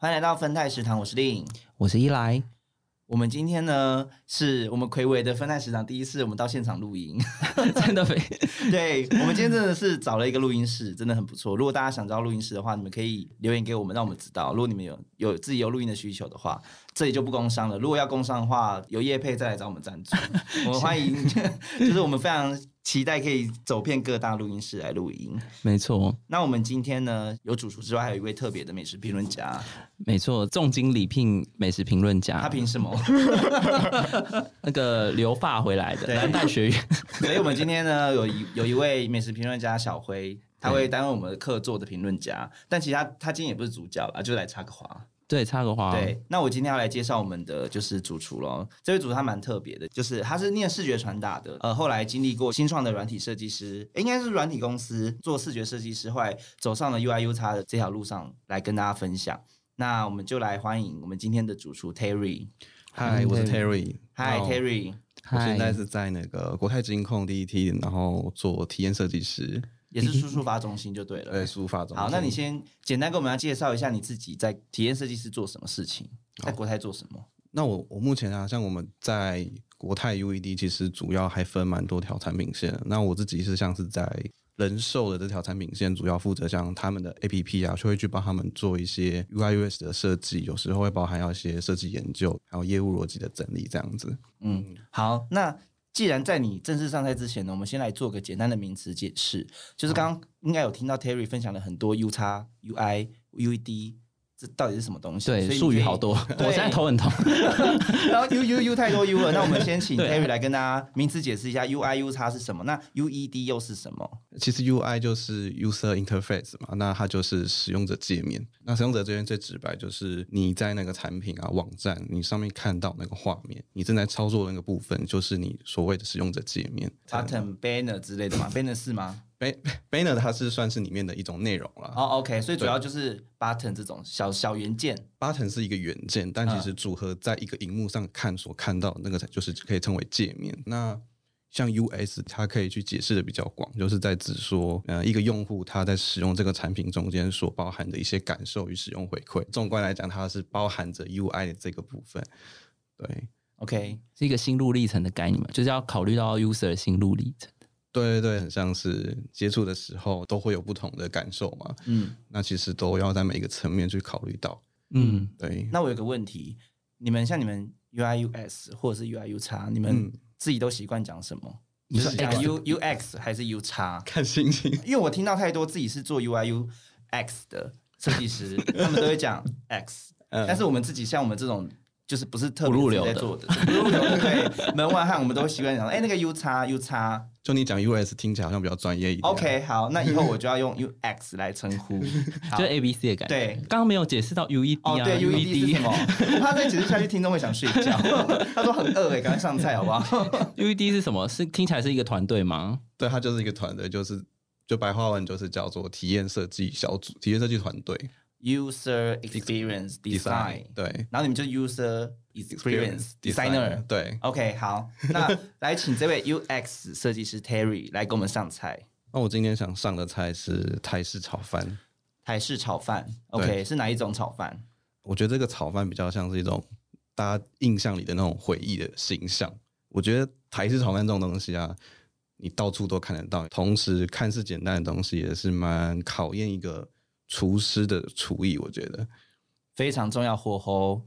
欢迎来到芬泰食堂，我是令，我是伊莱。我们今天呢，是我们魁伟的分泰食堂第一次，我们到现场录音，真的非对。我们今天真的是找了一个录音室，真的很不错。如果大家想知道录音室的话，你们可以留言给我们，让我们知道。如果你们有有自己有录音的需求的话，这里就不工商了。如果要工商的话，有业配再来找我们赞助，我们欢迎。就是我们非常。期待可以走遍各大录音室来录音，没错。那我们今天呢，有主厨之外，还有一位特别的美食评论家，没错，重金礼聘美食评论家。他凭什么？那个留发回来的南大学院。所以我们今天呢，有一有一位美食评论家小辉，他会担任我们的客座的评论家，但其实他他今天也不是主角啦，就来插个话。对，插个花。对，那我今天要来介绍我们的就是主厨咯。这位主厨他蛮特别的，就是他是念视觉传达的，呃，后来经历过新创的软体设计师，应该是软体公司做视觉设计师，后来走上了 UI U 叉的这条路上来跟大家分享。那我们就来欢迎我们今天的主厨 Terry。嗨，我是 Terry。嗨，Terry。我现在是在那个国泰金控第一梯，然后做体验设计师。也是输出发中心就对了。对，输出发中心。好，那你先简单跟我们来介绍一下你自己在体验设计师做什么事情，在国泰做什么？那我我目前啊，像我们在国泰 UED，其实主要还分蛮多条产品线。那我自己是像是在人寿的这条产品线，主要负责像他们的 APP 啊，就会去帮他们做一些 UIUS 的设计，有时候会包含要一些设计研究，还有业务逻辑的整理这样子。嗯，好，那。既然在你正式上台之前呢，我们先来做个简单的名词解释。就是刚刚应该有听到 Terry 分享了很多 U 叉、UI、UED。这到底是什么东西？对，术语好多，我现在头很痛。然后 U U U 太多 U 了，那我们先请 Terry 来跟大家名词解释一下 U I U 叉是什么？那 U E D 又是什么？其实 U I 就是 User Interface 嘛，那它就是使用者界面。那使用者这边最直白就是你在那个产品啊网站，你上面看到那个画面，你正在操作的那个部分，就是你所谓的使用者界面，Button、Banner 之类的嘛？Banner 是吗 Banner 它是算是里面的一种内容了。哦，OK，所以主要就是 button 这种小小元件。button 是一个元件，但其实组合在一个荧幕上看所看到那个，就是可以称为界面。那像 US，它可以去解释的比较广，就是在指说，呃，一个用户他在使用这个产品中间所包含的一些感受与使用回馈。纵观来讲，它是包含着 UI 的这个部分。对，OK，是一个心路历程的概念嘛，就是要考虑到 user 的心路历程。对对对，很像是接触的时候都会有不同的感受嘛。嗯，那其实都要在每一个层面去考虑到。嗯，对。那我有个问题，你们像你们 UI US 或者是 UI U 叉，你们自己都习惯讲什么？你是讲 U UX 还是 U 叉？看心情。因为我听到太多自己是做 UI UX 的设计师，他们都会讲 X，但是我们自己像我们这种。就是不是特别在做的，不入流对门外汉，我们都习惯讲，哎，那个 U 叉 U 叉，就你讲 US 听起来好像比较专业一点。OK，好，那以后我就要用 UX 来称呼，就 A B C 的感觉。对，刚刚没有解释到 UED 啊，对 UED 是什么？我怕再解释下去，听众会想睡觉。他说很饿哎，赶快上菜好不好？UED 是什么？是听起来是一个团队吗？对，它就是一个团队，就是就白话文就是叫做体验设计小组、体验设计团队。User experience design，对，然后你们就 user experience designer，对，OK，好，那来请这位 UX 设计师 Terry 来给我们上菜。那我今天想上的菜是台式炒饭。台式炒饭，OK，是哪一种炒饭？我觉得这个炒饭比较像是一种大家印象里的那种回忆的形象。我觉得台式炒饭这种东西啊，你到处都看得到，同时看似简单的东西，也是蛮考验一个。厨师的厨艺，我觉得非常重要。火候，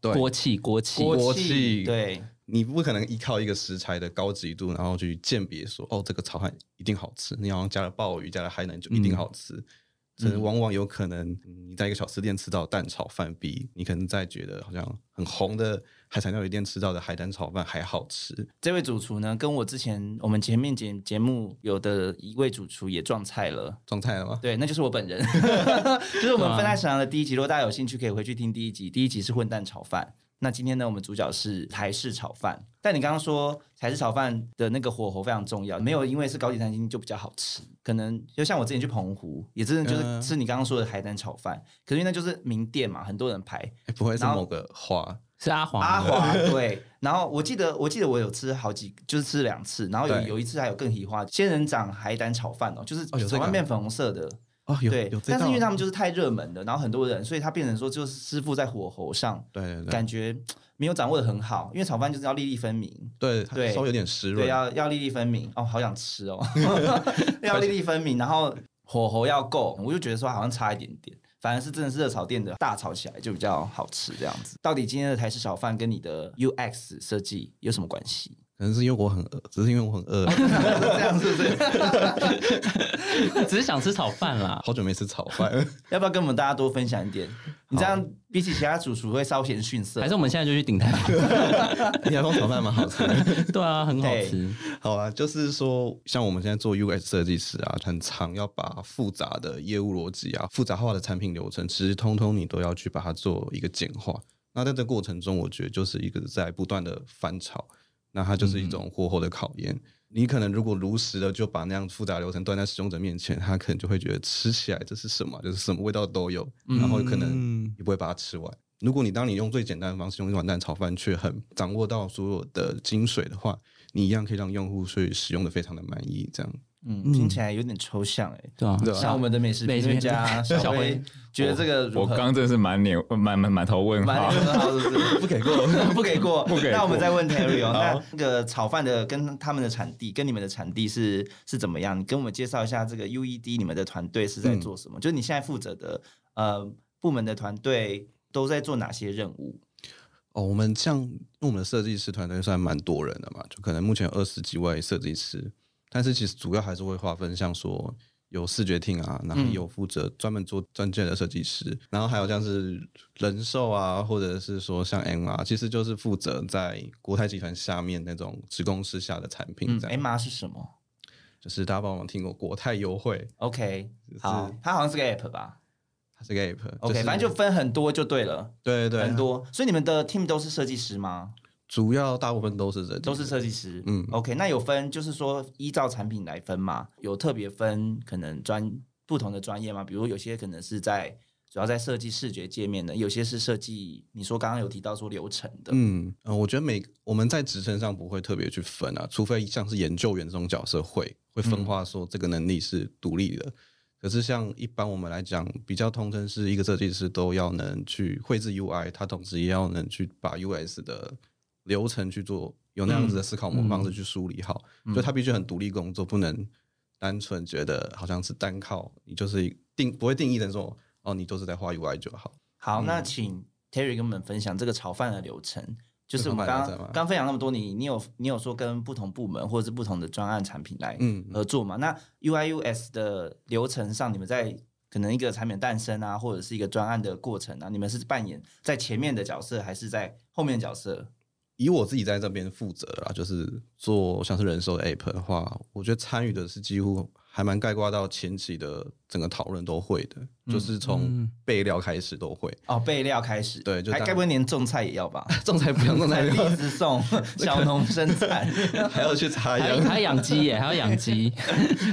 对，锅气，锅气，锅气，对，你不可能依靠一个食材的高级度，然后去鉴别说，哦，这个炒饭一定好吃。你好像加了鲍鱼，加了海南就一定好吃。这往往有可能你在一个小吃店吃到蛋炒饭，比你可能在觉得好像很红的海产料理店吃到的海胆炒饭还好吃。这位主厨呢，跟我之前我们前面节节目有的一位主厨也撞菜了。撞菜了吗？对，那就是我本人。就是我们分开食堂的第一集，如果大家有兴趣，可以回去听第一集。第一集是混蛋炒饭。那今天呢，我们主角是台式炒饭。但你刚刚说台式炒饭的那个火候非常重要，没有因为是高级餐厅就比较好吃。可能就像我之前去澎湖，也真的就是吃你刚刚说的海胆炒饭，可是那就是名店嘛，很多人排。不会是某个花？是阿华。阿华 对。然后我记得，我记得我有吃好几，就是吃两次。然后有有一次还有更喜花仙人掌海胆炒饭哦，就是炒饭变粉红色的。哦，有对，但是因为他们就是太热门的，然后很多人，所以他变成说就是师傅在火候上，对对对，感觉没有掌握的很好。因为炒饭就是要粒粒分明，对对，稍微有点湿润，对，要要粒粒分明。哦，好想吃哦，要粒粒分明，然后火候要够，我就觉得说好像差一点点。反而是真的是热炒店的大炒起来就比较好吃这样子。到底今天的台式炒饭跟你的 UX 设计有什么关系？可能是因为我很饿，只是因为我很饿，这样是不是？只是想吃炒饭啦，好久没吃炒饭，要不要跟我们大家多分享一点？你这样比起其他主厨会稍显逊色，还是我们现在就去顶台？你台风炒饭蛮好吃，对啊，很好吃。好啊，就是说，像我们现在做 UX 设计师啊，很常要把复杂的业务逻辑啊、复杂化的产品流程，其实通通你都要去把它做一个简化。那在这过程中，我觉得就是一个在不断的翻炒。那它就是一种火候的考验。你可能如果如实的就把那样复杂流程端在使用者面前，他可能就会觉得吃起来这是什么，就是什么味道都有，然后可能也不会把它吃完。如果你当你用最简单的方式用一碗蛋炒饭，却很掌握到所有的精髓的话，你一样可以让用户去使用的非常的满意。这样。嗯，听起来有点抽象哎，对啊，像我们的美食评论家小辉。觉得这个，我刚真的是满脸满满满头问号，不给过，不给过，不给。那我们再问 Terry 哦，那那个炒饭的跟他们的产地跟你们的产地是是怎么样？你跟我们介绍一下这个 UED 你们的团队是在做什么？就是你现在负责的呃部门的团队都在做哪些任务？哦，我们像我们的设计师团队算蛮多人的嘛，就可能目前二十几位设计师。但是其实主要还是会划分，像说有视觉厅啊，然后有负责专门做专件的设计师，然后还有像是人寿啊，或者是说像 M R，其实就是负责在国泰集团下面那种子公司下的产品。M R 是什么？就是大家帮忙听过国泰优惠。OK，好，它好像是个 App 吧？它是个 App。OK，反正就分很多就对了。对对对，很多。所以你们的 team 都是设计师吗？主要大部分都是人，都是设计师。嗯，OK，那有分，就是说依照产品来分嘛？有特别分可能专不同的专业嘛？比如有些可能是在主要在设计视觉界面的，有些是设计。你说刚刚有提到说流程的，嗯嗯，我觉得每我们在职称上不会特别去分啊，除非像是研究员这种角色会会分化说这个能力是独立的。可是像一般我们来讲，比较通称是一个设计师都要能去绘制 UI，他同时也要能去把 US 的。流程去做，有那样子的思考模方式去梳理好，就他必须很独立工作，不能单纯觉得好像是单靠你就是定不会定义成说哦，你都是在画 UI 就好。好，那请 Terry 跟我们分享这个炒饭的流程，就是我们刚刚分享那么多，你你有你有说跟不同部门或者是不同的专案产品来合作嘛？那 UIUS 的流程上，你们在可能一个产品诞生啊，或者是一个专案的过程啊，你们是扮演在前面的角色，还是在后面的角色？以我自己在这边负责啊，就是做像是人寿的 app 的话，我觉得参与的是几乎还蛮概括到前期的整个讨论都会的，就是从备料开始都会。哦，备料开始，对，就还该不会连种菜也要吧？种菜不用，种菜一直 送 小农生产，还要去插秧，还要养鸡耶，还要养鸡，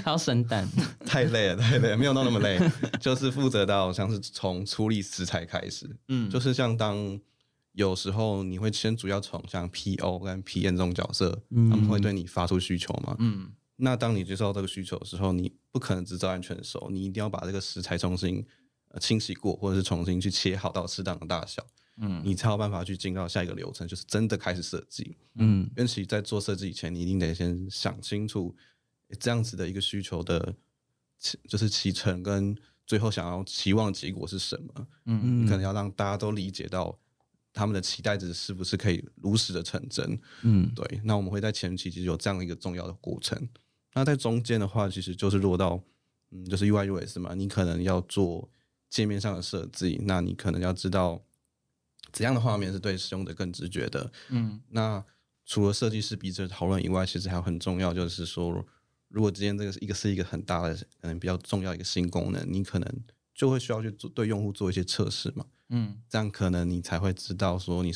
还要生蛋，太累了，太累，了，没有到那么累，就是负责到像是从处理食材开始，嗯，就是像当。有时候你会先主要从像 P.O. 跟 P.N 这种角色，他们会对你发出需求嘛？嗯，那当你接受到这个需求的时候，你不可能只照安全手，你一定要把这个食材重新呃清洗过，或者是重新去切好到适当的大小，嗯，你才有办法去进到下一个流程，就是真的开始设计。嗯，因为其在做设计以前，你一定得先想清楚这样子的一个需求的，就是启程跟最后想要期望结果是什么。嗯嗯，可能要让大家都理解到。他们的期待值是不是可以如实的成真？嗯，对。那我们会在前期其实有这样一个重要的过程。那在中间的话，其实就是落到嗯，就是 UI UX 嘛，你可能要做界面上的设计，那你可能要知道怎样的画面是对使用者更直觉的。嗯那除了设计师彼此讨论以外，其实还有很重要，就是说，如果今天这个是一个是一个很大的，可能比较重要一个新功能，你可能就会需要去做对用户做一些测试嘛，嗯这样可能你才会知道说你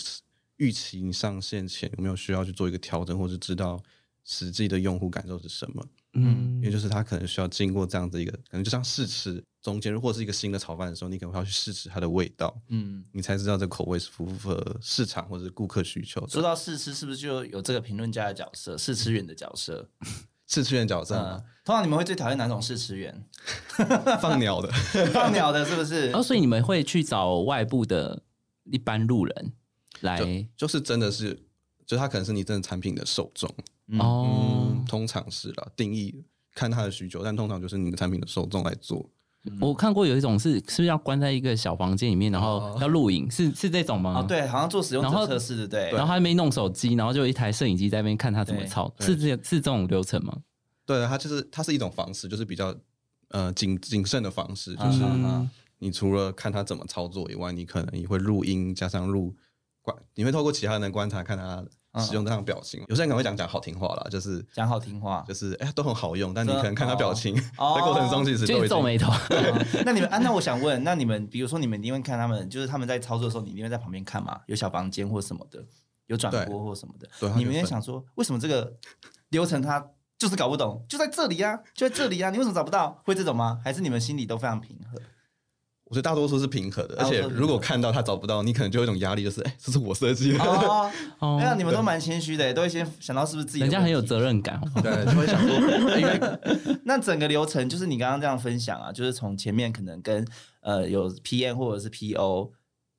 预期你上线前有没有需要去做一个调整，或是知道实际的用户感受是什么。嗯因为就是他可能需要经过这样子一个，可能就像试吃中间，如果是一个新的炒饭的时候，你可能会要去试吃它的味道，嗯。你才知道这口味是符合市场或者是顾客需求。说到试吃，是不是就有这个评论家的角色，试吃员的角色？试吃员角色嗯嘛，，通常你们会最讨厌哪种试吃员？放鸟的，放鸟的，是不是？哦，所以你们会去找外部的一般路人来就就是真的是，就他可能是你真的产品的受众，哦嗯，。通常是啦，定义看他的需求，但通常就是你的产品的受众来做。我看过有一种是是不是要关在一个小房间里面，然后哦要录影，是是这种吗？哦，。对，好像做使用然后者测试，的对？然后他在那边弄手机，然后就有一台摄影机在那边看他怎么操，对是这是这种流程吗？对，它就是它是一种方式，就是比较呃谨谨慎的方式，就是你除了看他怎么操作以外，你可能也会录音，加上录观，你会透过其他人的观察看他使用这样的表情。有些人可能会讲讲好听话啦，就是讲好听话就。是哎、都很好用，但你可能看他表情，哦 在过程中其实就都已经是皱眉头。那你们啊，那我想问，那你们比如说你们一定会看他们，就是他们在操作的时候，你一定会在旁边看嘛？有小房间或什么的，有转播或什么的对，你们想说，为什么这个流程他就是搞不懂？就在这里啊，就在这里啊，你为什么找不到？会这种吗？还是你们心里都非常平和？我觉得大多数是平和的，而且如果看到他找不到，你可能就有一种压力，就是哎、这是我设计的，哦，哦。哎呀，你们都蛮谦虚的，都会先想到是不是自己人家很有责任感。对，就会想说，哎因为 那整个流程就是你刚刚这样分享啊，就是从前面可能跟呃有 PM 或者是 PO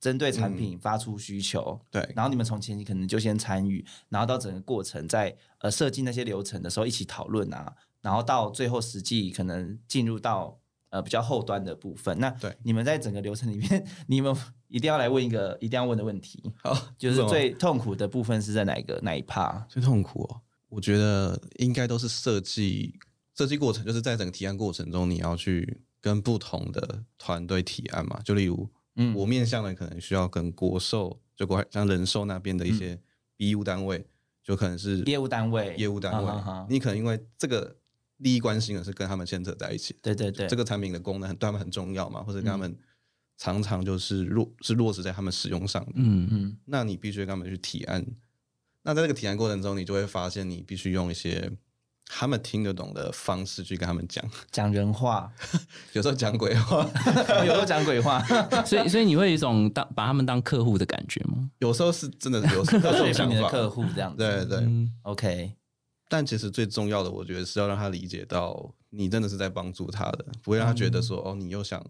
针对产品发出需求，对。然后你们从前期可能就先参与，然后到整个过程在呃设计那些流程的时候一起讨论啊，然后到最后实际可能进入到呃比较后端的部分。那对你们在整个流程里面，你们一定要来问一个一定要问的问题，好，就是最痛苦的部分是在哪一个哪一 part？最痛苦哦，我觉得应该都是设计设计过程，就是在整个提案过程中，你要去跟不同的团队提案嘛。就例如，嗯我面向的可能需要跟国寿，就国像人寿那边的一嗯些 BU 单位，就可能是业务单位业务单位，哈你可能因为这个利益关心的是跟他们牵扯在一起。的，对对对，这个产品的功能很对他们很重要嘛，或者跟他嗯们常常就是落是落实在他们使用上的。嗯嗯。那你必须跟他们去提案。那在这个提案过程中，你就会发现，你必须用一些他们听得懂的方式去跟他们讲，讲人话，有时候讲鬼话，有时候讲鬼话，所以所以你会有一种当把他们当客户的感觉吗？有时候是真的有有这种说服想法。你的客户这样子。对对，嗯，，OK，但其实最重要的，我觉得是要让他理解到，你真的是在帮助他的，不会让他觉得说，哦，你又想，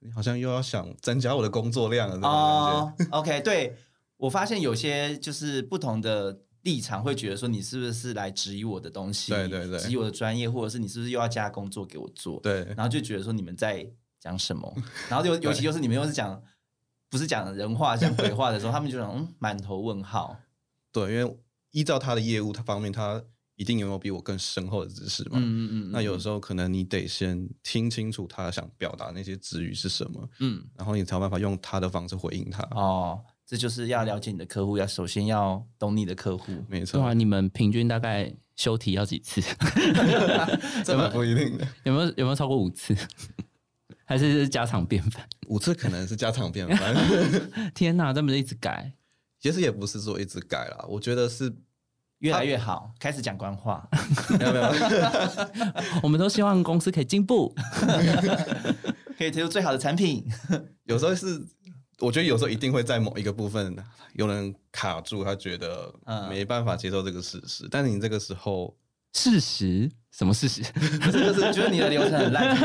你好像又要想增加我的工作量了这种感哦觉。，OK，对我发现有些就是不同的立场会觉得说，你是不是来质疑我的东西？对对对质疑我的专业，或者是你是不是又要加工作给我做？对然后就觉得说你们在讲什么，然后尤尤其就是你们又是讲不是讲人话，讲鬼话的时候，他们就想嗯满头问号。对，因为依照他的业务他方面，他一定拥有比我更深厚的知识嘛。嗯嗯嗯，那有时候可能你得先听清楚他想表达那些词语是什么，嗯然后你才有办法用他的方式回应他。哦，这就是要了解你的客户，要首先要懂你的客户。没错，对啊，你们平均大概修题要几次？这蛮不一定的。有没有有没有超过五次？还是是家常便饭？五次可能是家常便饭，天哪，这么一直改，其实也不是说一直改啦，我觉得是越来越好，开始讲官话。没 有没有，我们都希望公司可以进步。可以推出最好的产品。有时候是。我觉得有时候一定会在某一个部分有人卡住，他觉得嗯没办法接受这个事实。但是你这个时候，事实？什么事实？不是，就是觉得你的流程很烂。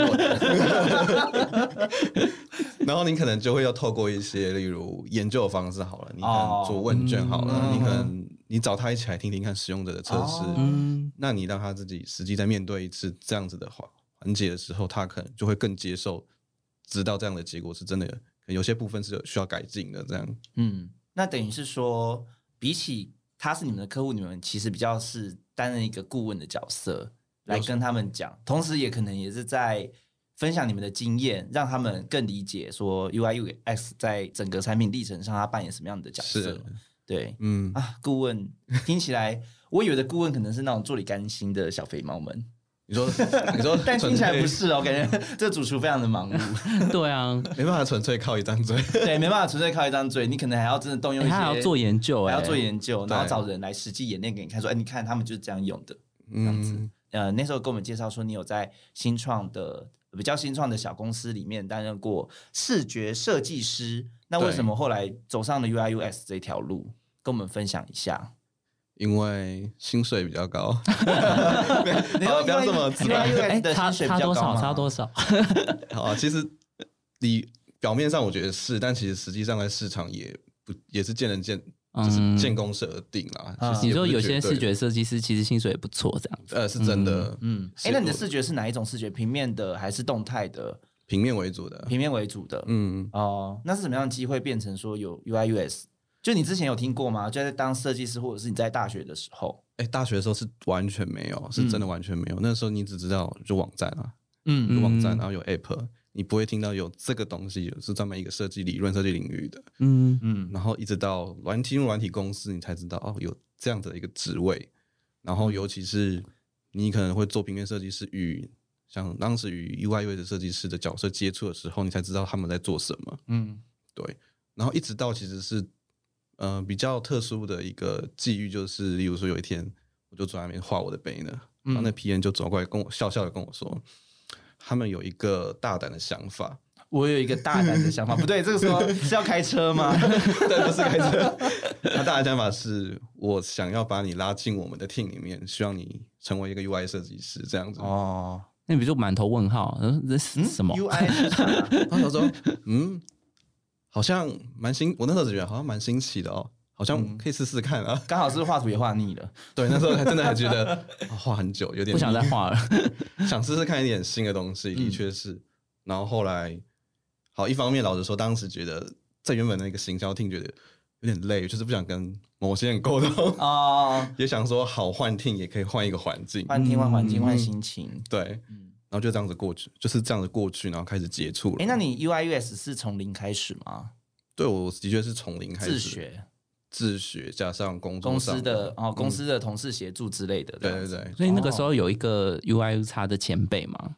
然后你可能就会要透过一些，例如研究的方式好了，你可哦能做问卷好了，嗯你可能你找他一起来听听看使用者的测试，哦嗯，那你让他自己实际在面对一次这样子的环环节的时候，他可能就会更接受，知道这样的结果是真的，可能有些部分是有需要改进的。这样，嗯，那等于是说，比起他是你们的客户，你们其实比较是担任一个顾问的角色，来跟他们讲，同时也可能也是在分享你们的经验，让他们更理解说 UI UX 在整个产品历程上它扮演什么样的角色是。对。嗯，啊，顾问听起来，我以为的顾问可能是那种做你甘心的小肥猫们，你说你说，但听起来不是哦，感觉这主厨非常的忙碌，对啊，粹，没办法纯粹靠一张嘴。对，没办法纯粹靠一张嘴，你可能还要真的动用一些，欸还要做研究，哎，还要做研究，然后找人来实际演练给你看，说，哎，你看他们就是这样用的。样子。嗯，呃，那时候跟我们介绍说，你有在新创的比较新创的小公司里面担任过视觉设计师，那为什么后来走上了 UIUS 这条路？跟我们分享一下。因为薪水比较高。你要不要这么直白 UI 哎差薪水差多少？差多少？好啊，其实你表面上我觉得是，但其实实际上在市场也不也是见仁见，就是嗯见公司而定啦。啊你说有些视觉设计师其实薪水也不错，这样子。呃是真的，嗯，哎，那你的视觉是哪一种视觉？平面的还是动态的？平面为主的。平面为主的。嗯，哦，那是什么样的机会变成说有 UI/US？就你之前有听过吗？就在当设计师，或者是你在大学的时候？哎，大学的时候是完全没有，是真的完全没有。那时候你只知道就网站啊，嗯有网站，嗯然后有 App，你不会听到有这个东西是专门一个设计理论、设计领域的。嗯嗯然后一直到软体入软体公司，你才知道哦，有这样子的一个职位。然后尤其是你可能会做平面设计师与像当时与 UI 设计师的角色接触的时候，你才知道他们在做什么。嗯对，然后一直到其实是呃比较特殊的一个际遇，就是例如说有一天我就坐在那边画我的杯呢，然后那 P N 就走过来跟我笑笑的跟我说，他们有一个大胆的想法，我有一个大胆的想法，不对，这个时候是要开车吗？对，不是开车。他大的想法是我想要把你拉进我们的 team 里面，希望你成为一个 UI 设计师这样子。哦，那你就满头问号，嗯这是什么？UI 是啥然后我说，嗯，好像蛮新，我那时候只觉得好像蛮新奇的哦，好像可以试试看啊。刚好是画图也画腻了，对，那时候还真的还觉得啊画很久，有点不想再画了。想试试看一点新的东西，的确是。然后后来，好，一方面老实说，当时觉得在原本那个行销厅觉得有点累，就是不想跟某些人沟通，哦，也想说好幻听也可以换一个环境，换听换环境嗯。换心情。对，然后就这样子过去，就是这样子过去，然后开始接触了。哎，那你 U I U S 是从零开始吗？对我的确是从零开始。自学。自学，加上工作公司的哦，公嗯。司的同事协助之类的。这对对对，所以那个时候有一个 U I U 叉的前辈嘛，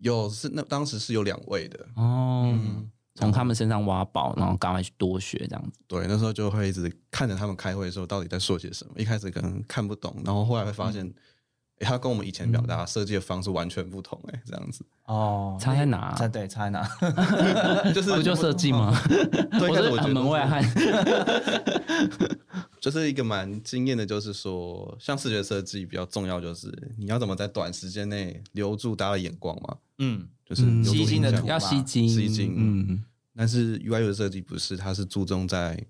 有是那当时是有两位的，哦，嗯从他们身上挖宝，然后赶快去多学这样子。对，那时候就会一直看着他们开会的时候到底在说些什么。一开始可能看不懂，然后后来会发现，诶他跟我们以前表达设计的方式完全不同、哎这样子，哦，差在哪差对差在哪？就是不就设计吗？对，我是门外汉。就是一个蛮惊艳的，就是说，像视觉设计比较重要，就是你要怎么在短时间内留住大家的眼光嘛，嗯，就是吸睛的图要吸睛，吸睛嗯，但是 UI 的设计不是，它是注重在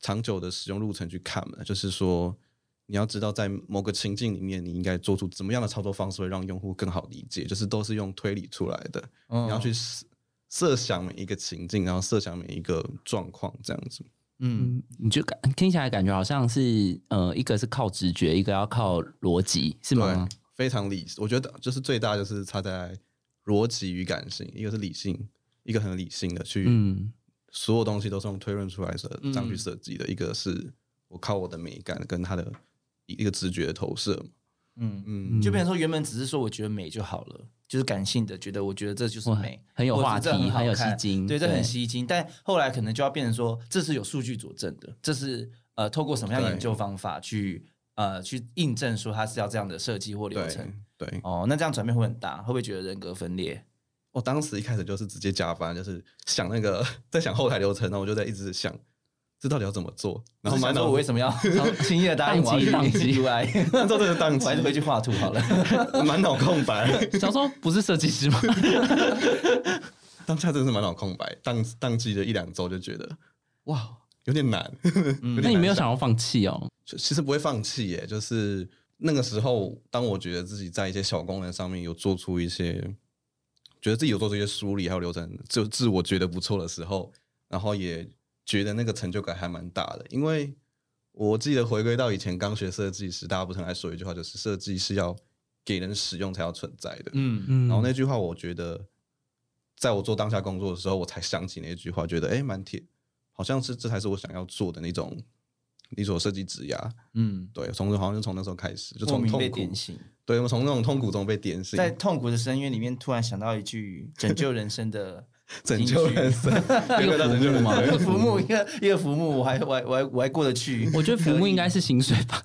长久的使用路程去看嘛，就是说你要知道在某个情境里面，你应该做出怎么样的操作方式会让用户更好理解，就是都是用推理出来的，哦你要去设设想每一个情境，然后设想每一个状况，这样子。嗯嗯，你就感听起来感觉好像是呃，一个是靠直觉，一个要靠逻辑，是吗？对，非常理，我觉得就是最大就是差在逻辑与感性，一个是理性，一个很理性的去，嗯。所有东西都是用推论出来的嗯这样去设计的，一个是我靠我的美感跟他的一一个直觉的投射嘛，嗯，嗯，就变成说原本只是说我觉得美就好了，就是感性的觉得我觉得这就是美，很有话题，很有吸睛，对，这很吸睛。但后来可能就要变成说，这是有数据佐证的，这是呃透过什么样的研究方法去呃去印证说它是要这样的设计或流对程。对，哦，那这样转变会很大，会不会觉得人格分裂？我当时一开始就是直接加班，就是想那个 在想后台流程，然后我就在一直想这到底要怎么做，然后满脑我为什么要 轻易的答应我要去宕机 UI？那时候真的宕我还是回，去画图好了。满脑空白，小时候不是设计师吗？当下真的是满脑空白，宕宕机了一两周就觉得哇有点难，那你没有想要放弃哦？就其实不会放弃耶，就是那个时候，当我觉得自己在一些小功能上面有做出一些，觉得自己有做这些梳理还有流程，就自我觉得不错的时候，然后也觉得那个成就感还蛮大的。因为我记得回归到以前刚学设计时，大家不是很爱说一句话，就是设计是要给人使用才要存在的。嗯嗯然后那句话，我觉得在我做当下工作的时候，我才想起那句话，觉得哎，蛮贴，好像是这才是我想要做的那种，你所设计指压。嗯，对，从好像就从那时候开始，就从痛苦点醒，对，我从那种痛苦中被点醒，在痛苦的深渊里面，突然想到一句拯救人生的 拯救人生，一个拯救人浮木嘛一个生。浮木，一个一个浮木，我还我还我还我还过得去。我觉得浮木应该是薪水吧。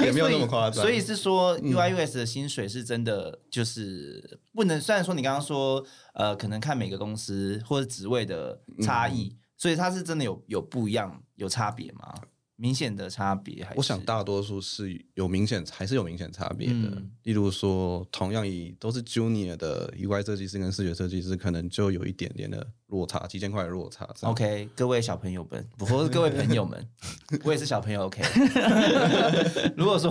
也没有那么夸张所以是说，UI US 的薪水是真的，就是不能。虽然说你刚刚说，呃，可能看每个公司或者职位的差异，所以它是真的有有不一样，有差别吗？明显的差别还是？我想大多数是有明显，还是有明显差别的。嗯例如说，同样以都是 Junior 的 UI 设计师跟视觉设计师，可能就有一点点的落差，几千块的落差。OK，各位小朋友们，不或是各位朋友们，我也是小朋友。OK，如果说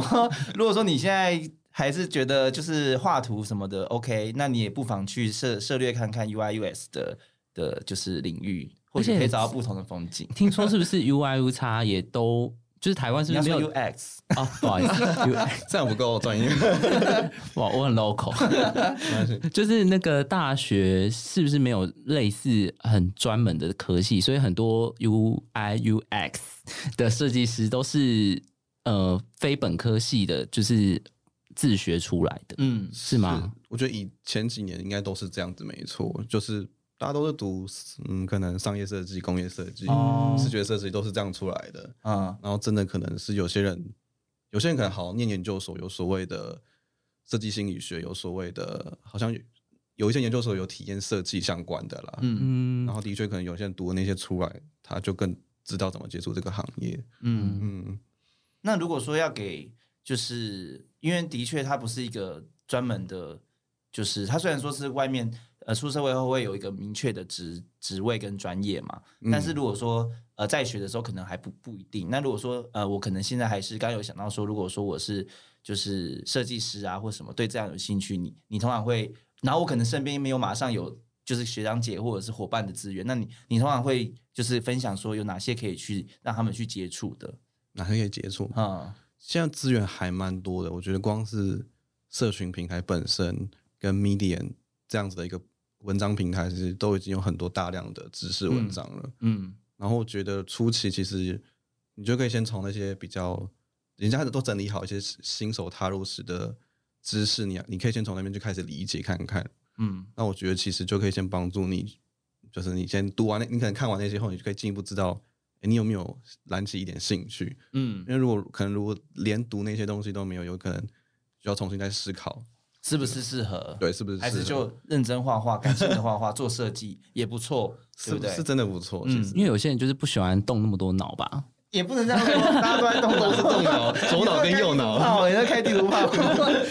如果说你现在还是觉得就是画图什么的 OK，那你也不妨去涉涉略看看 UI US 的的，就是领域，或许而且可以找到不同的风景。听说是不是 UI U 叉也都就是台湾是不是没有 UX，啊？不好意思，UI 这样不够专业。哇，我很 local，就是那个大学是不是没有类似很专门的科系，所以很多 UI UX 的设计师都是呃非本科系的，就是自学出来的，嗯，是吗？我觉得以前几年应该都是这样子，没错，就是大家都是读嗯，可能商业设计、工业设计、哦视觉设计都是这样出来的。嗯然后真的可能是有些人，有些人可能好念研究所，有所谓的设计心理学，有所谓的，好像有有一些研究所有体验设计相关的啦。嗯嗯然后的确可能有些人读的那些出来，他就更知道怎么接触这个行业。嗯。嗯，那如果说要给，就是因为的确它不是一个专门的，就是它虽然说是外面呃出社会后会有一个明确的职职位跟专业嘛，但是如果说呃在学的时候可能还不不一定。那如果说呃我可能现在还是刚刚有想到说，如果说我是就是设计师啊或什么对这样有兴趣，你你通常会，然后我可能身边没有马上有。就是学长姐或者是伙伴的资源，那你你通常会就是分享说有哪些可以去让他们去接触的，哪些可以接触？嗯现在资源还蛮多的，我觉得光是社群平台本身跟 Medium 这样子的一个文章平台，其实都已经有很多大量的知识文章了。嗯然后我觉得初期其实你就可以先从那些比较人家都整理好一些新手踏入时的知识，你你可以先从那边就开始理解看看。嗯那我觉得其实就可以先帮助你，就是你先读完那，你可能看完那些后，你就可以进一步知道，诶你有没有燃起一点兴趣。嗯因，为如果可能，如果连读那些东西都没有，有可能就要重新再思考，是不是适合？对，是不是还是就认真画画、感性的画画、做设计也不错，对不对？是是真的不错，嗯因为有些人就是不喜欢动那么多脑吧。也不能这样说，大家都在动都是动脑，左脑跟右脑。哦，你在开地图炮，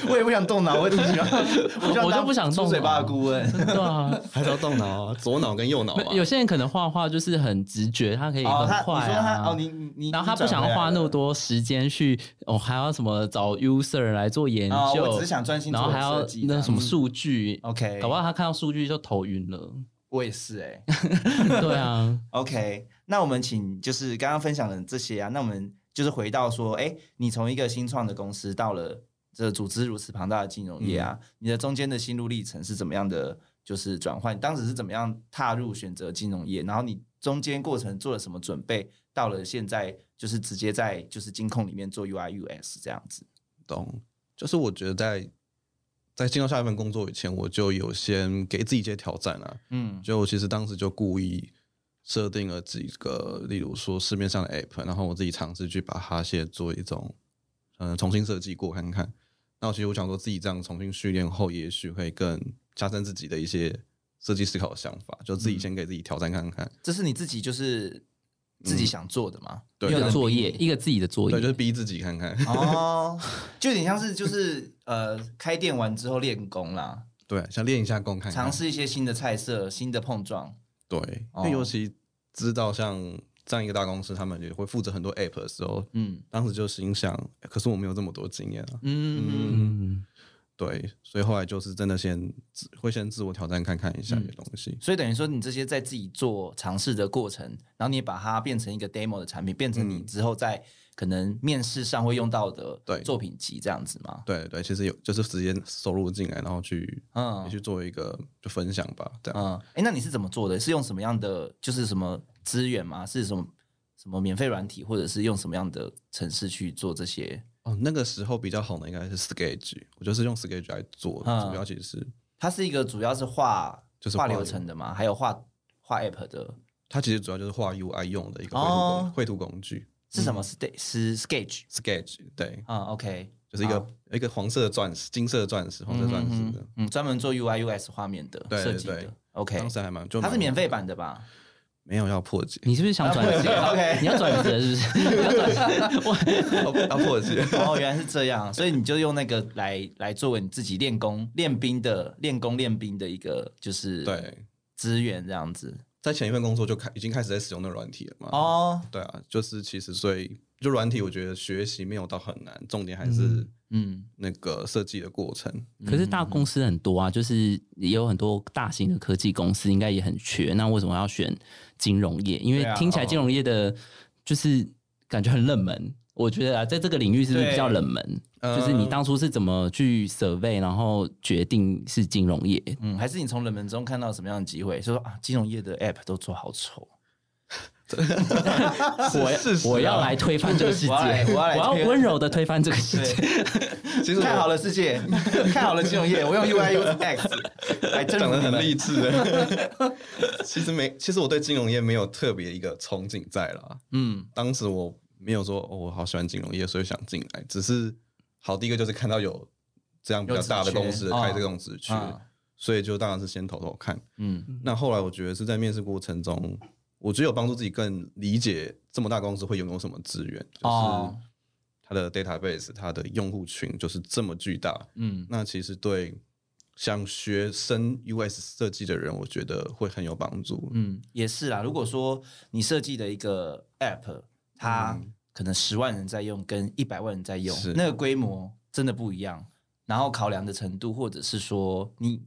我也不想动脑，我只喜欢，我我就不想动出嘴巴的脑顾问。对啊，还是要动脑啊，左脑跟右脑啊。有些人可能画画就是很直觉，他可以哦，很他你说快啊。他哦，你你你，然后他不想花那么多时间去哦，还要什么找 user 来做研哦究，我只是想专心然后还要那什么数据 OK 搞不好他看到数据就头晕了。我也是哎。对啊，OK，那我们请就是刚刚分享的这些啊，那我们就是回到说，哎，你从一个新创的公司到了这组织如此庞大的金融业啊，你的中间的心路历程是怎么样的？就是转换，当时是怎么样踏入选择金融业？然后你中间过程做了什么准备？到了现在就是直接在就是金控里面做 UI US 这样子。懂，就是我觉得在在进到下一份工作以前，我就有先给自己一些挑战啊。嗯就我其实当时就故意设定了几个，例如说市面上的 app，然后我自己尝试去把它先做一种嗯、呃重新设计过看看。那其实我想说，自己这样重新训练后，也许会更加深自己的一些设计思考的想法，就自己先给自己挑战看看。这是你自己就是自己想做的吗？对一个作业，一个自己的作业对，业就是逼自己看看。哦，就有点像是就是 呃，开店完之后练功啦，对，想练一下功看看。尝试一些新的菜色、新的碰撞。对，因哦为尤其知道像这样一个大公司，他们也会负责很多 app 的时候，嗯。当时就心想，欸可是我没有这么多经验啊。嗯嗯嗯，对，所以后来就是真的先自会先自我挑战看看一下嗯。这些东西。所以等于说，你这些在自己做尝试的过程，然后你把它变成一个 demo 的产品，变成你嗯。之后在可能面试上会用到的对作品集这样子吗？对对，其实有就是直接收入进来，然后去嗯也去做一个就分享吧，这样。嗯，哎，那你是怎么做的？是用什么样的就是什么资源吗？是什么什么免费软体，或者是用什么样的城市去做这些？哦，那个时候比较红的应该是 Sketch，我就是用 Sketch 来做，嗯主要其实是它是一个主要是画画就是画流程的嘛，还有画画 app 的它其实主要就是画 UI 用的一个绘图绘图工具是什么？是是 Sketch，Sketch 对，啊，OK，就是一个一个黄色的钻石，金色的钻石，黄色钻石的，嗯，专门做 UI US 画面的对设计对的，OK，当时还蛮就它是免费版的吧？没有要破解，你是不是想转 职啊？OK。你要转职是不是？你要转职 我要要破解。哦，原来是这样，所以你就用那个来来作为你自己练功练兵的练功练兵的一个就是对，资源这样子在前一份工作就开已经开始在使用那个软体了嘛。哦，对啊，就是其实所以就软体，我觉得学习没有到很难，重点还是嗯那个设计的过程。可是大公司很多啊，就是也有很多大型的科技公司，应该也很缺。那为什么要选金融业？因为听起来金融业的，就是感觉很冷门。我觉得啊，在这个领域是不是比较冷门？对就是你当初是怎么去 survey，然后决定是金融业？嗯，还是你从冷门中看到什么样的机会？说啊，金融业的 App 都做好丑，我我要来推翻这个世界，我要来我要温柔的推翻这个世界。其实我看好了世界，看好了金融业，我用 UI UX 来征讲的很励志的。其实没，其实我对金融业没有特别一个憧憬在啦。嗯当时我没有说哦，我好喜欢金融业，所以想进来。只是好，第一个就是看到有这样比较大的公司开这种职缺，啊所以就当然是先投投看。嗯那后来我觉得是在面试过程中，我觉得有帮助自己更理解这么大公司会拥有什么资源，就是哦它的 database、它的用户群就是这么巨大。嗯那其实对想学生 US 设计的人，我觉得会很有帮助。嗯，也是啦。如果说你设计的一个 App，它可能十万人在用，跟一百万人在用，那个规模真的不一样。然后考量的程度，或者是说你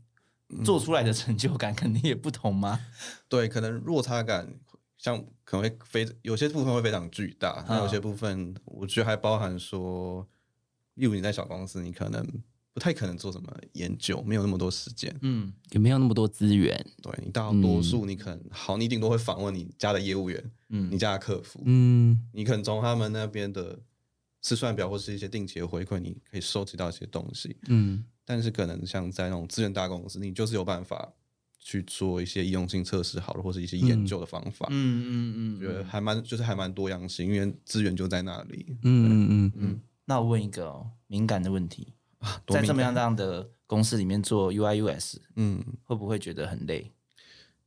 做出来的成就感，肯定也不同吗？对，可能落差感像可能会非有些部分会非常巨大，那有些部分我觉得还包含说，例如你在小公司，你可能不太可能做什么研究，没有那么多时间。嗯也没有那么多资源，对你大多数你可能、好，你顶多会访问你家的业务员，嗯你家的客服，嗯，你可能从他们那边的试算表或是一些定期的回馈，你可以收集到一些东西。嗯但是可能像在那种资源大公司，你就是有办法去做一些应用性测试好了，或是一些研究的方法。嗯嗯嗯觉得嗯。还蛮就是还蛮多样性，因为资源就在那里。嗯嗯嗯，那我问一个哦敏感的问题，在这么样这样的公司里面做 UI US，嗯，会不会觉得很累？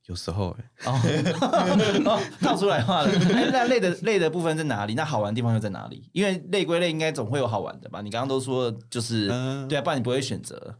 有时候、欸、哦，哦套出来话了。哎那累的累的部分在哪里？那好玩的地方又在哪里？因为累归累，应该总会有好玩的吧？你刚刚都说就是、嗯对啊，不然你不会选择。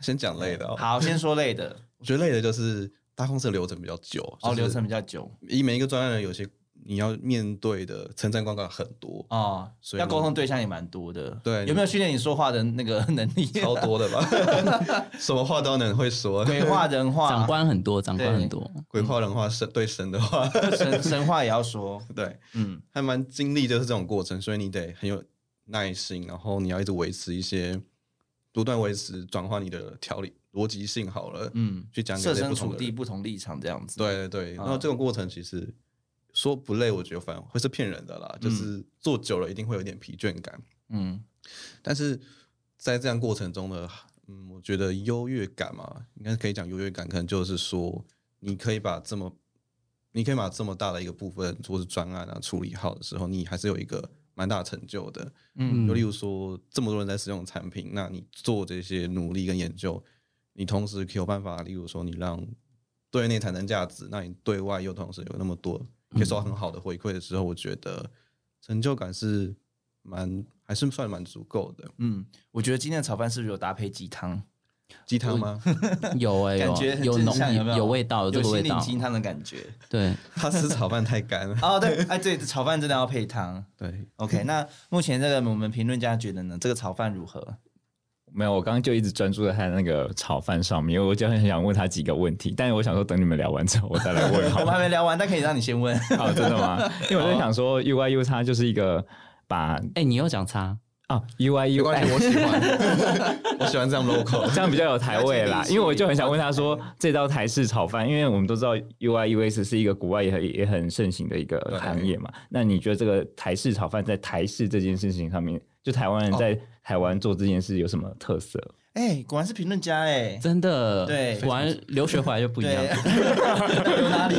先讲累的哦。好，先说累的。我觉得累的就是大公司的流程比较久，哦，就是流程比较久以每一个专案人有些你要面对的称赞广告很多，哦，所以要沟通对象也蛮多的。对有没有训练你说话的那个 能力？超多的吧？什么话都能会说，鬼话人话，长官很多，长官很多，鬼话人话，神对神的话，神神话也要说。对，嗯还蛮经历就是这种过程，所以你得很有耐心，然后你要一直维持一些不断维持转换你的条理逻辑性好了，嗯，去讲给设身处地，不同的不同立场这样子。，对对对，然后这个过程其实说不累，我觉得反而会是骗人的啦，就是做久了一定会有点疲倦感，嗯。但是在这样过程中呢，嗯，我觉得优越感嘛，应该可以讲优越感，可能就是说你可以把这么你可以把这么大的一个部分，或是专案啊处理好的时候，你还是有一个蛮大成就的。嗯。就例如说，这么多人在使用产品，那你做这些努力跟研究，你同时可有办法，例如说你让对内产生价值，那你对外又同时有那么多可以收到很好的回馈的时候，我觉得成就感是蛮还是算蛮足够的。嗯，我觉得今天的炒饭是不是有搭配鸡汤？鸡汤吗？有哎、有感觉很有浓有没有有味道，有这有个味道，心灵鸡汤的感觉。对，他吃炒饭太干了。哦，对，哎，对，炒饭真的要配汤。对，OK，那目前这个我们评论家觉得呢，这个炒饭如何？没有，我刚刚就一直专注在他那个炒饭上面，因为我就很想问他几个问题，但是我想说等你们聊完之后我再来问 好我们还。没聊完，但可以让你先问。哦，真的吗？因为我在想说，UI U 它就是一个把哎，你又讲差，啊 UI 没关系，UI 我喜欢，我喜欢这样 local。这样比较有台味啦。因为我就很想问他说，这道台式炒饭，因为我们都知道 UI U S 是一个国外也很也很盛行的一个行业嘛。那你觉得这个台式炒饭在台式这件事情上面，就台湾人在台湾做这件事有什么特色？哎，果然是评论家哎，真的，对果然留学回来就不一样。哪里？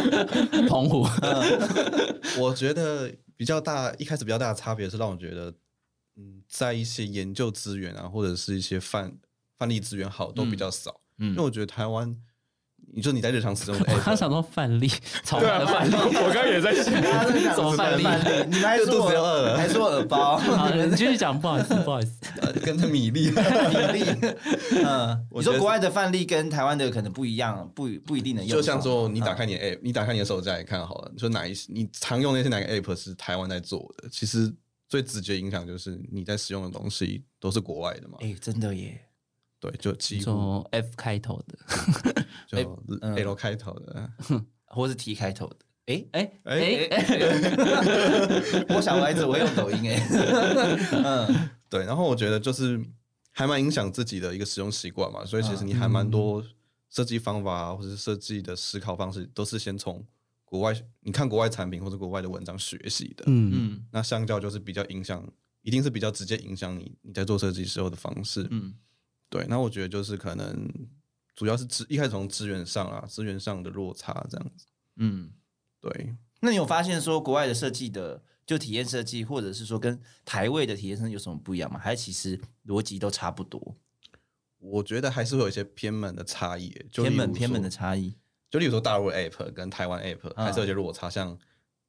澎湖，我觉得比较大，一开始比较大的差别是让我觉得，嗯，在一些研究资源啊，或者是一些范范例资源好都比较少。嗯。因为我觉得台湾，你说你在日常使用的 我刚想说范例，炒饭的范例，我刚刚也在想，怎么范例？你们还说肚子又饿了我还说耳包，好，你继续讲，不好意思，不好意思。呃跟着米粒，米粒，嗯，你说国外的范例跟台湾的可能不一样，不不一定能用。就像说你打嗯开你的 app，你打开你的手机来看好了，你说哪一你常用的那些哪个 app 是台湾在做的？其实最直接影响就是你在使用的东西都是国外的嘛。哎，真的耶，对，就几乎从 F 开头的，就嗯 L 开头的。或是 T 开头的。哎，哎哎哎，我小孩子我用抖音哎，嗯。对，然后我觉得就是还蛮影响自己的一个使用习惯嘛，所以其实你还蛮多设计方法啊，或者是设计的思考方式，都是先从国外你看国外产品或者国外的文章学习的。嗯，嗯。那相较就是比较影响，一定是比较直接影响你你在做设计时候的方式。嗯对，那我觉得就是可能主要是资一开始从资源上啊，资源上的落差这样子。嗯。对，那你有发现说国外的设计的就体验设计，或者是说跟台位的体验设计有什么不一样吗？还是其实逻辑都差不多？我觉得还是会有一些偏门的差异，就偏门偏门的差异。就例如说大陆 app 跟台湾 app 啊还是有些落差，像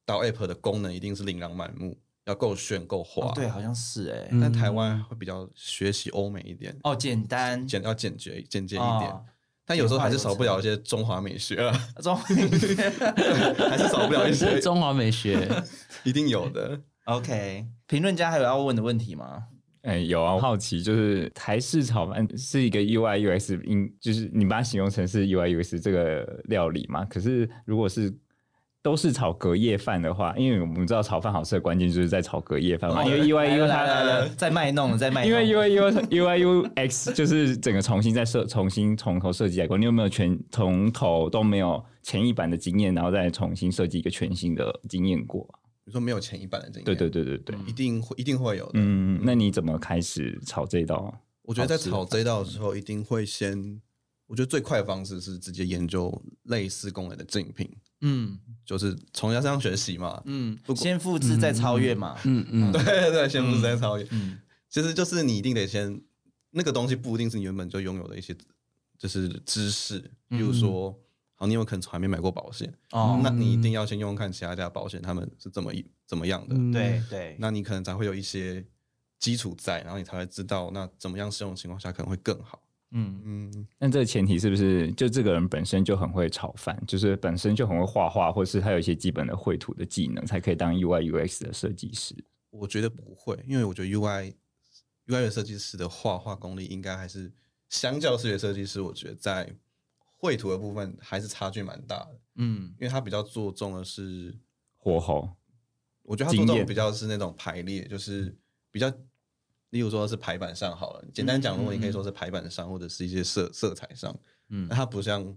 到 app 的功能一定是琳琅满目，要够炫够花、哦，对，好像是哎、嗯。但台湾会比较学习欧美一点，哦，简单。简要简洁简洁一点，哦但有时候还是少不了一些中华美学啊，中还是少不了一些，中华美学，一定有的。OK，评论家还有要问的问题吗？哎，有啊，我好奇就是台式炒饭是一个 UIUS，应就是你把它形容成是 UIUS 这个料理嘛？可是如果是都是炒隔夜饭的话，因为我们知道炒饭好吃的关键就是在炒隔夜饭嘛，因为 U I U 它在卖弄，在卖弄，因为 UI U UI U X 就是整个重新再设，重新从头设计来过。你有没有全从头都没有前一版的经验，然后再重新设计一个全新的经验过？你说没有前一版的经验，对对，对对对，一定会一定会有的。嗯，那你怎么开始炒这道？我觉得在炒这道的时候，一定会先，我觉得最快的方式是直接研究类似功能的竞品，嗯。就是从人家身上学习嘛。嗯。先复制再超越嘛。嗯嗯，对对对，先复制再超越，嗯其实就是你一定得先，那个东西不一定是你原本就拥有的一些，就是知识，比如说，好，你有可能从来没买过保险，哦，那你一定要先用用看其他家保险他们是怎么怎么样的，嗯。对对，那你可能才会有一些基础在，然后你才会知道那怎么样使用的情况下可能会更好。嗯。嗯，那这个前提是不是就这个人本身就很会炒饭，就是本身就很会画画，或是他有一些基本的绘图的技能，才可以当 UI UX 的设计师？我觉得不会，因为我觉得 UI UI 的设计师的画画功力应该还是相较视觉设计师，我觉得在绘图的部分还是差距蛮大的，嗯。因为他比较着重的是火候，我觉得他注重比较是那种排列，就是比较，例如说是排版上好了。简单讲，如果你可以说是排版上，或者是一些色色彩上，嗯那它不像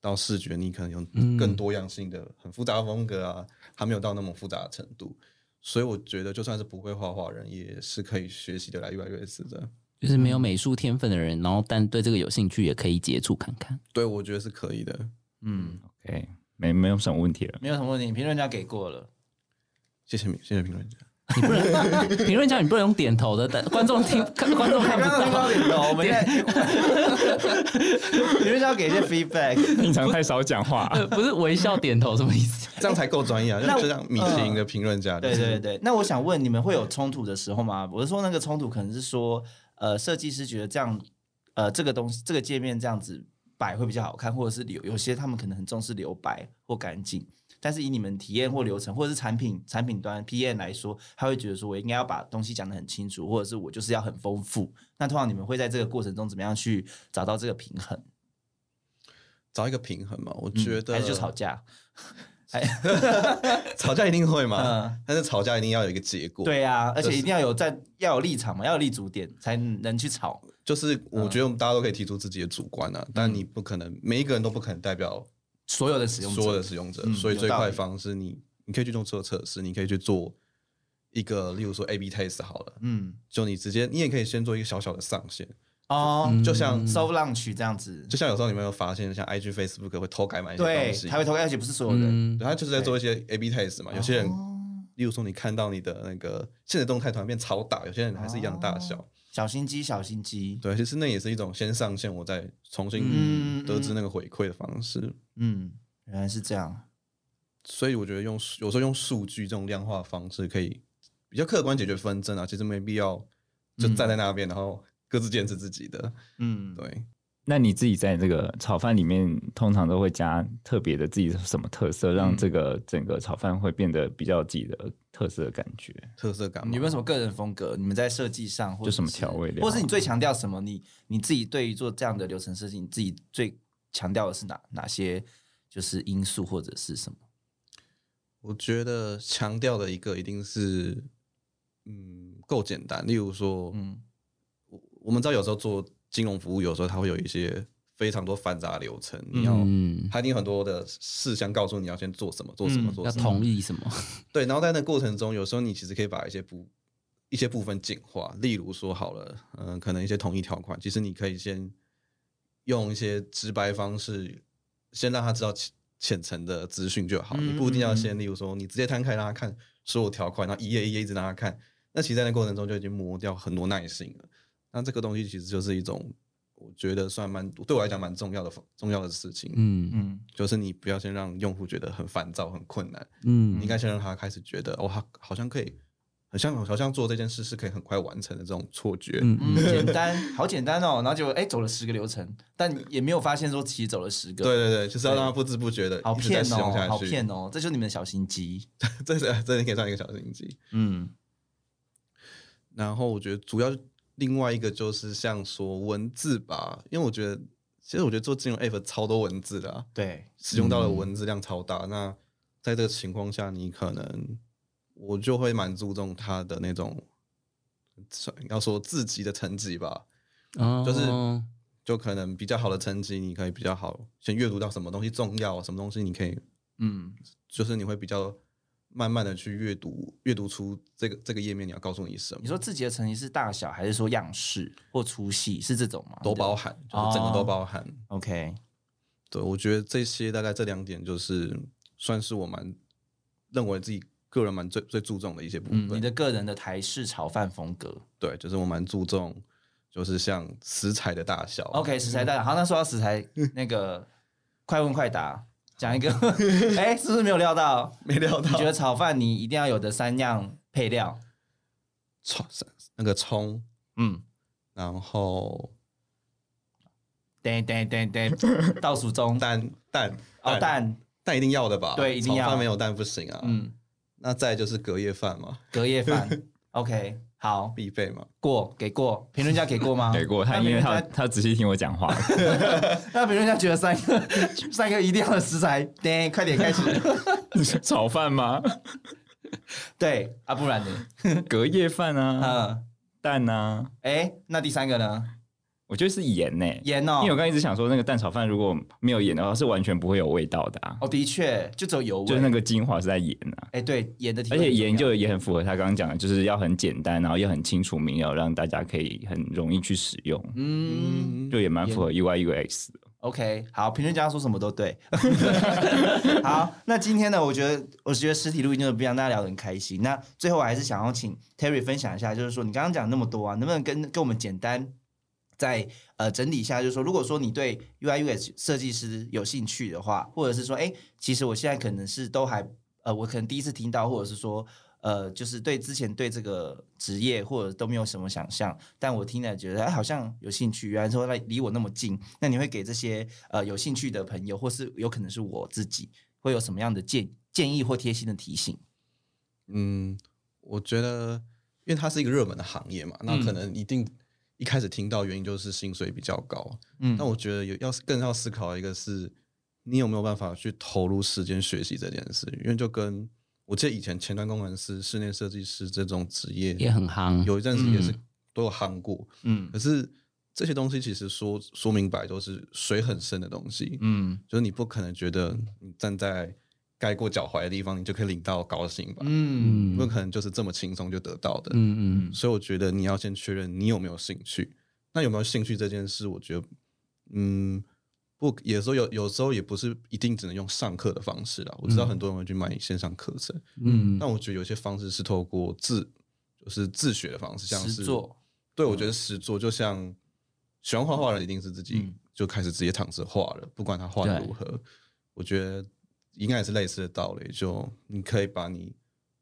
到视觉，你可能有嗯更多样性的、很复杂的风格啊，还没有到那么复杂的程度。所以我觉得，就算是不会画画的人，也是可以学习的来 UI UX 的。就是没有美术天分的人，然后但对这个有兴趣，也可以接触看看。对，我觉得是可以的。嗯，OK，没没有什么问题了。没有什么问题，评论家给过了。谢谢，谢谢评论家。你不能评论家，你不能用点头的，但观众听，看观众看不到。点头，我们现在评论家要给一些 feedback。平常太少讲话，呃不是微笑点头什么意思？这样才够专业啊！那就像米其林的评论家，对对对，那我想问，你们会有冲突的时候吗？我是说那个冲突可能是说，呃，设计师觉得这样，呃，这个东西这个界面这样子摆会比较好看，或者是留有些他们可能很重视留白或干净，但是以你们体验或流程或者是产品产品端 PM 来说，他会觉得说我应该要把东西讲得很清楚，或者是我就是要很丰富。那通常你们会在这个过程中怎么样去找到这个平衡？找一个平衡嘛。我嗯觉得还是就吵架。吵架一定会嘛嗯，但是吵架一定要有一个结果。，对啊，而就是且一定要有在要有立场嘛，要有立足点才能去吵。就是我觉得我们大家都可以提出自己的主观啊，但你不可能每一个人都不可能代表所有的使用者。所有的使用者，嗯所以最快方式你你可以去做做测试，你可以去做一个，例如说 A/B test 好了，嗯。就你直接你也可以先做一个小小的上限，哦，就像，so launch 这样子，就像有时候你们有发现，像 IG、Facebook 会偷改买一些对东，西，他会投而且不是所有人。嗯。对，他就是在做一些 A/B test 嘛。有些人，哦例如说你看到你的那个现实动态突然变超大，有些人还是一样的大小。小心机，小心机。对，其实那也是一种先上线，我再重嗯新得知那个回馈的方式。嗯，原来是这样。所以我觉得用有时候用数据这种量化方式，可以比较客观解决纷争啊。其实没必要就站在那边，然后各自坚持自己的。嗯，对，那你自己在这个炒饭里面，通常都会加特别的自己的什么特色，让这个整个炒饭会变得比较自己的特色的感觉？特色感嘛。你有没有什么个人风格？你们在设计上，或者就什么是调味料或是你最强调什么？你你自己对于做这样的流程设计，你自己最强调的是哪哪些就是因素或者是什么？我觉得强调的一个一定是，嗯，够简单。例如说，嗯我我们知道有时候做金融服务，有时候它会有一些非常多繁杂流程，你要嗯，它一定有很多的事项告诉你要先做什么，做什么，做什么。同意什么？对，然后在那过程中，有时候你其实可以把一些部一些部分简化，例如说好了，嗯、可能一些同意条款，其实你可以先用一些直白方式，先让他知道浅浅层的资讯就好，嗯你不一定要先，例如说你直接摊开让他看所有条款，然后一页一页一直让他看，那其实在那过程中就已经磨掉很多耐心了。那这个东西其实就是一种，我觉得算蛮对我来讲蛮重要的重要的事情，嗯嗯就是你不要先让用户觉得很烦躁、很困难。嗯你应该先让他开始觉得，哦，他好像可以，好像好像做这件事是可以很快完成的这种错觉。嗯嗯，简单，好简单哦。然后就哎走了十个流程，但也没有发现说其实走了十个。对对对，就是要让他不知不觉的好骗哦。好骗哦，这就是你们的小心机。这是这你可以算一个小心机。嗯然后我觉得主要另外一个就是像说文字吧，因为我觉得其实我觉得做金融 app 超多文字的、啊，对，使用到的文字量超大。那在这个情况下，你可能我就会蛮注重他的那种，要说自己的成绩吧。哦就是就可能比较好的成绩，你可以比较好先阅读到什么东西重要，什么东西你可以，嗯就是你会比较慢慢的去阅读，阅读出这个这个页面你要告诉你什么你，说自己的成绩是大小，还是说样式或粗细，是这种吗？都包含，就是整个都哦包含。OK，对，我觉得这些大概这两点就是算是我蛮认为自己个人蛮最最注重的一些部嗯，分。你的个人的台式炒饭风格。对，就是我蛮注重，就是像食材的大小。OK，食材大小。好，那说到食材，那个快问快答，讲一个，哎，是不是没有料到？没料到。你觉得炒饭你一定要有的三样配料？葱那个葱，嗯，然后。等等等等，倒数中。蛋蛋哦蛋，蛋。一定要的吧？对一定要。炒饭没有蛋不行啊。嗯，那再就是隔夜饭嘛，隔夜饭。OK，好，必备嘛。过给过，评论家给过吗？给过他，因为他他仔细听我讲话，那评论家觉得三个 三个一定要的食材，等快点开始。炒饭吗？对啊，不然呢？隔夜饭啊，嗯，蛋啊，哎，那第三个呢？我觉得是盐呢、盐哦因为我刚刚一直想说，那个蛋炒饭如果没有盐的话，是完全不会有味道的啊。哦，的确，就只有油味。就是那个精华是在盐啊，哎，对，盐的体而且盐就也很符合他刚刚讲的，就是要很简单，然后又很清楚明了，让大家可以很容易去使用，嗯就也蛮符合 UI UX 的。，OK，好，评论家说什么都对。好，那今天呢，我觉得我觉得实体录音就是不让大家聊得很开心。那最后我还是想要请 Terry 分享一下，就是说你刚刚讲那么多啊，能不能跟跟我们简单再呃整理一下，就是说，如果说你对 UI UX 设计师有兴趣的话，或者是说，哎，其实我现在可能是都还呃，我可能第一次听到，或者是说。呃，就是对之前对这个职业或者都没有什么想象，但我听了觉得哎好像有兴趣，原来说来离我那么近，那你会给这些呃有兴趣的朋友，或是有可能是我自己，会有什么样的建建议或贴心的提醒？嗯，我觉得，因为它是一个热门的行业嘛，那可能一定一开始听到原因就是薪水比较高。嗯。但我觉得有要更要思考一个是，你有没有办法去投入时间学习这件事？因为就跟我记得以前前端工程师、室内设计师这种职业也很夯，有一阵子也是都有夯过，嗯。可是这些东西其实说说明白都是水很深的东西，嗯。就是你不可能觉得你站在盖过脚踝的地方，你就可以领到高薪吧？嗯。嗯不可能就是这么轻松就得到的。嗯嗯所以我觉得你要先确认你有没有兴趣。那有没有兴趣这件事，我觉得，嗯，不，有时候有有时候也不是一定只能用上课的方式啦。我知道很多人会去买线上课程，嗯但我觉得有些方式是透过自，就是自学的方式，像是做，对，我觉得实作就像喜欢画画的一定是自己嗯。就开始直接尝试画了，不管他画的如何，我觉得应该也是类似的道理。就你可以把你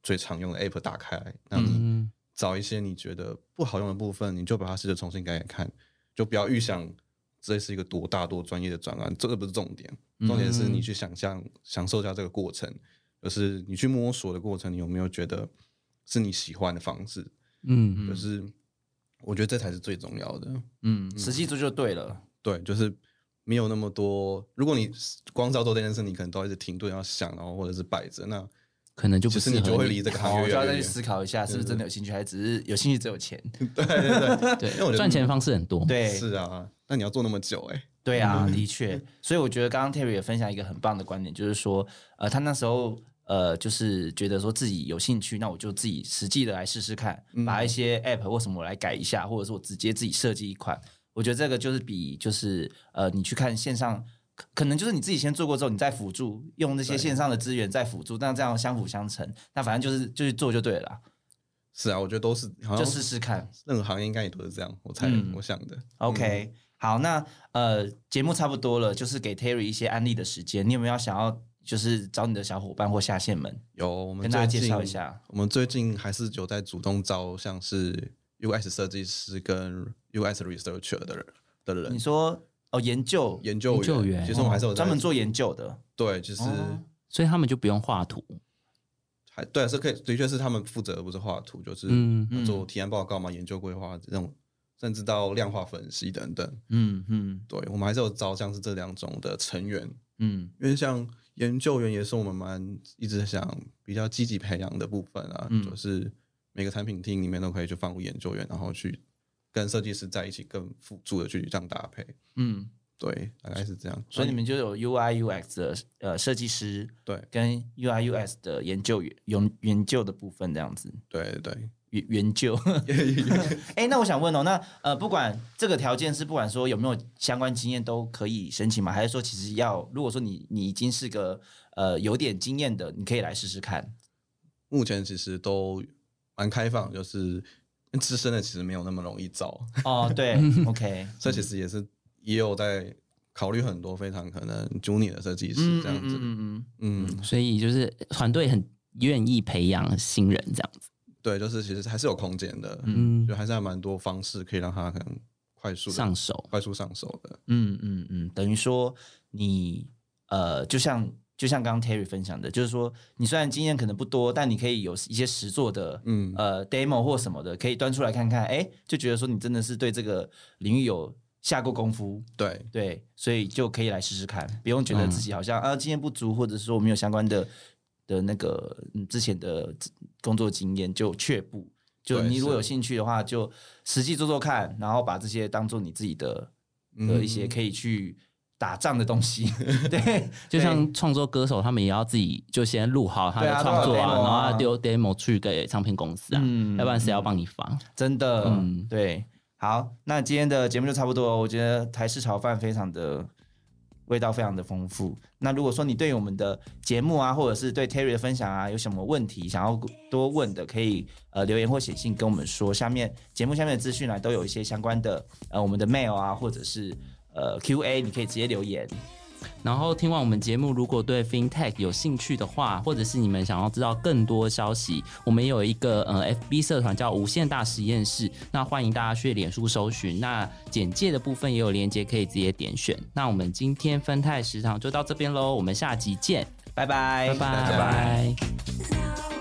最常用的 app 打开来，那你嗯找一些你觉得不好用的部分，你就把它试着重新改改看，就不要预想这是一个多大多专业的专案，这个不是重点，重点是你去想象享受一下这个过程，就是你去摸索的过程，你有没有觉得是你喜欢的方式？嗯就是我觉得这才是最重要的。嗯，实际做就对了。对，就是没有那么多。如果你光照做这件事，你可能都一直停顿要想，然后或者是摆着，那可能就不其实适合你就会离这个，行业就要再去思考一下，是不是真的有兴趣，还是只是有兴趣只有钱？对 对对，对因为我觉得赚钱方式很多，对，是啊，那你要做那么久、欸，哎，对啊，的确，所以我觉得刚刚 Terry 也分享一个很棒的观点，就是说，呃，他那时候呃，就是觉得说自己有兴趣，那我就自己实际的来试试看，把一些 App 或什么我来改一下，或者是我直接自己设计一款。我觉得这个就是比就是呃，你去看线上。可可能就是你自己先做过之后，你再辅助用那些线上的资源再辅助，那这样相辅相成。那反正就是就是做就对了啦，是啊，我觉得都是，好就像试试看。任何行业应该也都是这样，我猜、嗯我想的。OK，、好，那呃，节目差不多了，就是给 Terry 一些安利的时间。你有没有想要就是找你的小伙伴或下线们有，我们跟大家介绍一。下？我们最近还是有在主动招像是 US 设计师跟 US researcher 的人的人。你，说哦，研究研究研究员其实我们还是有在专门做研究的，对，就是。哦。所以他们就不用画图，还对，是可以，的确是他们负责，不是画图，就是嗯嗯。做提案报告嘛，研究规划这种，甚至到量化分析等等。嗯嗯。对我们还是有招像是这两种的成员，嗯。因为像研究员也是我们蛮一直想比较积极培养的部分啊，嗯。就是每个产品厅里面都可以去放入研究员，然后去跟设计师在一起更辅助的去这样搭配。嗯，对，大概是这样。所以你们就有 UI UX 的呃设计师对跟 UI UX 的研究员研研究的部分这样子。对对研研究，哎、那我想问哦，那呃，不管这个条件是不管说有没有相关经验都可以申请吗？还是说其实要如果说你你已经是个呃有点经验的，你可以来试试看？目前其实都蛮开放，就是资深的其实没有那么容易找。哦，对，OK，所以其实也是也有在考虑很多非常可能 junior 的设计师嗯这样子。嗯嗯嗯，所以就是团队很愿意培养新人这样子。对，就是其实还是有空间的，嗯就还是还蛮多方式可以让他可能快速上手快速上手的。嗯嗯嗯，等于说你呃，就像就像刚刚 Terry 分享的，就是说你虽然经验可能不多，但你可以有一些实做的嗯，呃 demo 或什么的，可以端出来看看，哎，就觉得说你真的是对这个领域有下过功夫，对，对，所以就可以来试试看，不用觉得自己好像、啊经验不足，或者是说我没有相关的的那个嗯之前的工作经验就却步。就你如果有兴趣的话，就实际做做看，然后把这些当做你自己的嗯。的一些可以去打仗的东西。对，就像创作歌手，他们也要自己就先录好他的创作啊然后他丢 demo 去给唱片公司啊，嗯要不然谁要帮你发？真的，嗯对。好，那今天的节目就差不多。我觉得台式炒饭非常的味道非常的丰富。那如果说你对我们的节目啊，或者是对 Terry 的分享啊，有什么问题想要多问的，可以呃留言或写信跟我们说。下面节目下面的资讯栏都有一些相关的呃我们的 mail 啊，或者是呃 Q&A，你可以直接留言。然后听完我们节目，如果对 FinTech 有兴趣的话，或者是你们想要知道更多消息，我们有一个呃 FB 社团叫无限大实验室，那欢迎大家去脸书搜寻。那简介的部分也有链接，可以直接点选。那我们今天分泰食堂就到这边喽，我们下集见，拜拜，拜拜拜拜